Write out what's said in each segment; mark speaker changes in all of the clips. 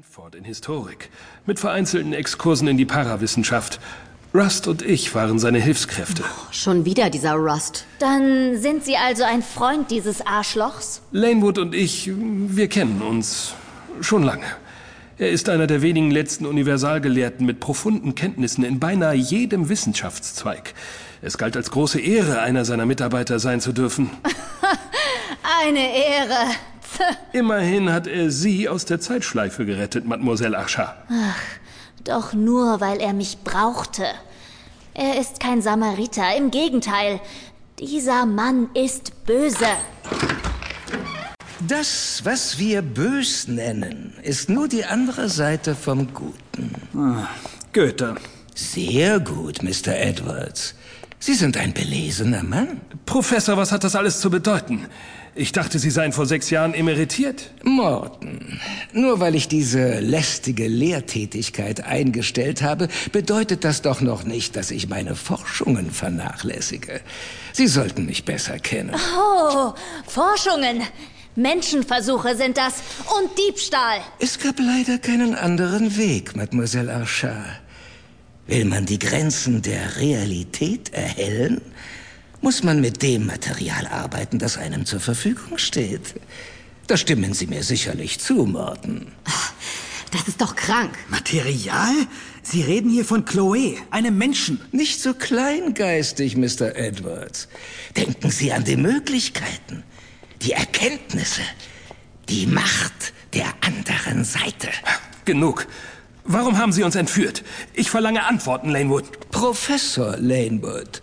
Speaker 1: Stanford in Historik, mit vereinzelten Exkursen in die Parawissenschaft. Rust und ich waren seine Hilfskräfte.
Speaker 2: Schon wieder dieser Rust.
Speaker 3: Dann sind Sie also ein Freund dieses Arschlochs?
Speaker 1: Lanewood und ich, wir kennen uns schon lange. Er ist einer der wenigen letzten Universalgelehrten mit profunden Kenntnissen in beinahe jedem Wissenschaftszweig. Es galt als große Ehre, einer seiner Mitarbeiter sein zu dürfen.
Speaker 3: Eine Ehre.
Speaker 1: Immerhin hat er Sie aus der Zeitschleife gerettet, Mademoiselle Archat.
Speaker 3: Doch nur, weil er mich brauchte. Er ist kein Samariter, im Gegenteil. Dieser Mann ist böse.
Speaker 4: Das, was wir bös nennen, ist nur die andere Seite vom Guten.
Speaker 5: Goethe.
Speaker 4: Sehr gut, Mr. Edwards. Sie sind ein belesener Mann.
Speaker 1: Professor, was hat das alles zu bedeuten? Ich dachte, Sie seien vor sechs Jahren emeritiert.
Speaker 4: Morton, nur weil ich diese lästige Lehrtätigkeit eingestellt habe, bedeutet das doch noch nicht, dass ich meine Forschungen vernachlässige. Sie sollten mich besser kennen.
Speaker 3: Oh, Forschungen. Menschenversuche sind das und Diebstahl.
Speaker 4: Es gab leider keinen anderen Weg, Mademoiselle Archard. Will man die Grenzen der Realität erhellen, muss man mit dem Material arbeiten, das einem zur Verfügung steht. Da stimmen Sie mir sicherlich zu, Morton.
Speaker 2: Das ist doch krank.
Speaker 5: Material? Sie reden hier von Chloe, einem Menschen.
Speaker 4: Nicht so kleingeistig, Mr. Edwards. Denken Sie an die Möglichkeiten, die Erkenntnisse, die Macht der anderen Seite.
Speaker 1: Genug. Warum haben Sie uns entführt? Ich verlange Antworten, Lanewood.
Speaker 4: Professor Lanewood,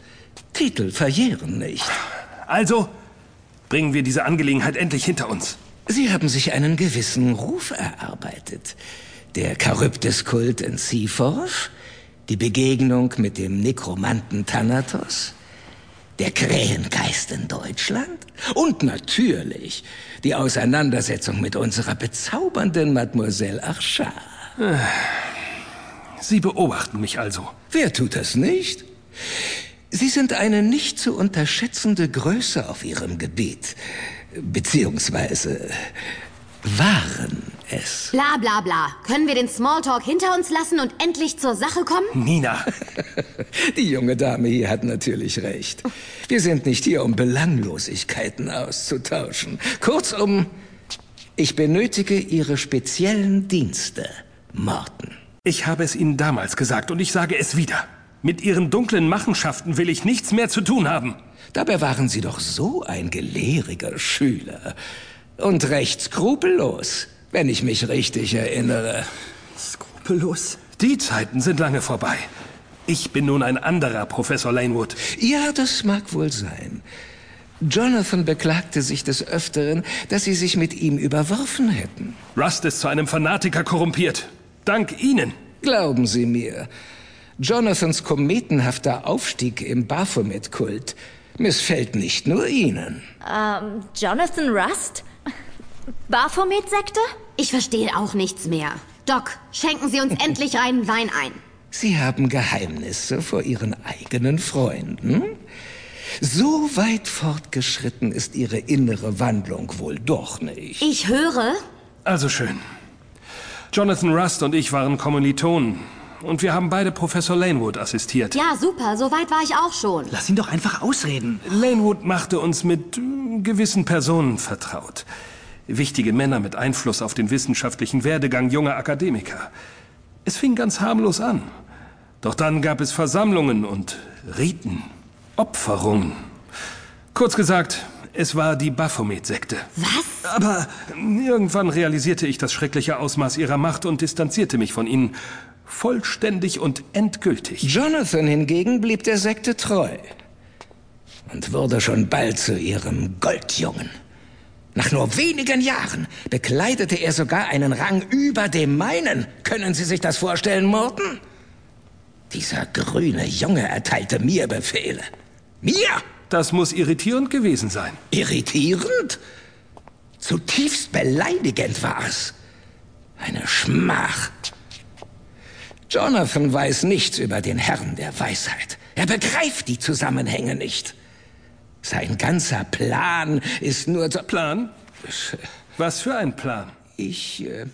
Speaker 4: Titel verjähren nicht.
Speaker 1: Also, bringen wir diese Angelegenheit endlich hinter uns.
Speaker 4: Sie haben sich einen gewissen Ruf erarbeitet. Der Charybdis-Kult in Seaforth, die Begegnung mit dem Nekromanten Thanatos, der Krähengeist in Deutschland und natürlich die Auseinandersetzung mit unserer bezaubernden Mademoiselle Archard.
Speaker 1: Sie beobachten mich also.
Speaker 4: Wer tut das nicht? Sie sind eine nicht zu unterschätzende Größe auf Ihrem Gebiet. Beziehungsweise waren es.
Speaker 2: Bla bla bla. Können wir den Smalltalk hinter uns lassen und endlich zur Sache kommen?
Speaker 1: Nina,
Speaker 4: Die junge Dame hier hat natürlich recht. Wir sind nicht hier, um Belanglosigkeiten auszutauschen. Kurzum, ich benötige Ihre speziellen Dienste, Morton.
Speaker 1: ich habe es Ihnen damals gesagt und ich sage es wieder. Mit Ihren dunklen Machenschaften will ich nichts mehr zu tun haben.
Speaker 4: Dabei waren Sie doch so ein gelehriger Schüler. Und recht skrupellos, wenn ich mich richtig erinnere.
Speaker 5: Skrupellos.
Speaker 1: Die Zeiten sind lange vorbei. Ich bin nun ein anderer Professor Lanewood.
Speaker 4: Ja, das mag wohl sein. Jonathan beklagte sich des Öfteren, dass Sie sich mit ihm überworfen hätten.
Speaker 1: Rust ist zu einem Fanatiker korrumpiert. Dank Ihnen.
Speaker 4: Glauben Sie mir, Jonathans kometenhafter Aufstieg im Baphomet-Kult missfällt nicht nur Ihnen.
Speaker 3: Ähm, Jonathan Rust? Baphomet-Sekte?
Speaker 2: Ich verstehe auch nichts mehr. Doc, schenken Sie uns endlich reinen Wein ein.
Speaker 4: Sie haben Geheimnisse vor Ihren eigenen Freunden? So weit fortgeschritten ist Ihre innere Wandlung wohl doch nicht.
Speaker 2: Ich höre,
Speaker 1: Also schön. Jonathan Rust und ich waren Kommilitonen. Und wir haben beide Professor Lanewood assistiert.
Speaker 2: ja super, so weit war ich auch schon.
Speaker 5: Lass ihn doch einfach ausreden.
Speaker 1: Lanewood machte uns mit äh, gewissen Personen vertraut. Wichtige Männer mit Einfluss auf den wissenschaftlichen Werdegang junger Akademiker. Es fing ganz harmlos an. Doch dann gab es Versammlungen und Riten, Opferungen. Kurz gesagt, es war die Baphomet-Sekte.
Speaker 2: Was?
Speaker 1: Aber irgendwann realisierte ich das schreckliche Ausmaß ihrer Macht und distanzierte mich von ihnen. Vollständig und endgültig.
Speaker 4: Jonathan hingegen blieb der Sekte treu und wurde schon bald zu ihrem Goldjungen. Nach nur wenigen Jahren bekleidete er sogar einen Rang über dem meinen. Können Sie sich das vorstellen, Morton? Dieser grüne Junge erteilte mir Befehle. Mir?
Speaker 1: Das muss irritierend gewesen sein.
Speaker 4: Irritierend? Zutiefst beleidigend war es. Eine Schmach. Jonathan weiß nichts über den Herrn der Weisheit. Er begreift die Zusammenhänge nicht. Sein ganzer Plan ist nur so...
Speaker 1: Plan? Was für ein Plan?
Speaker 4: Ich, äh,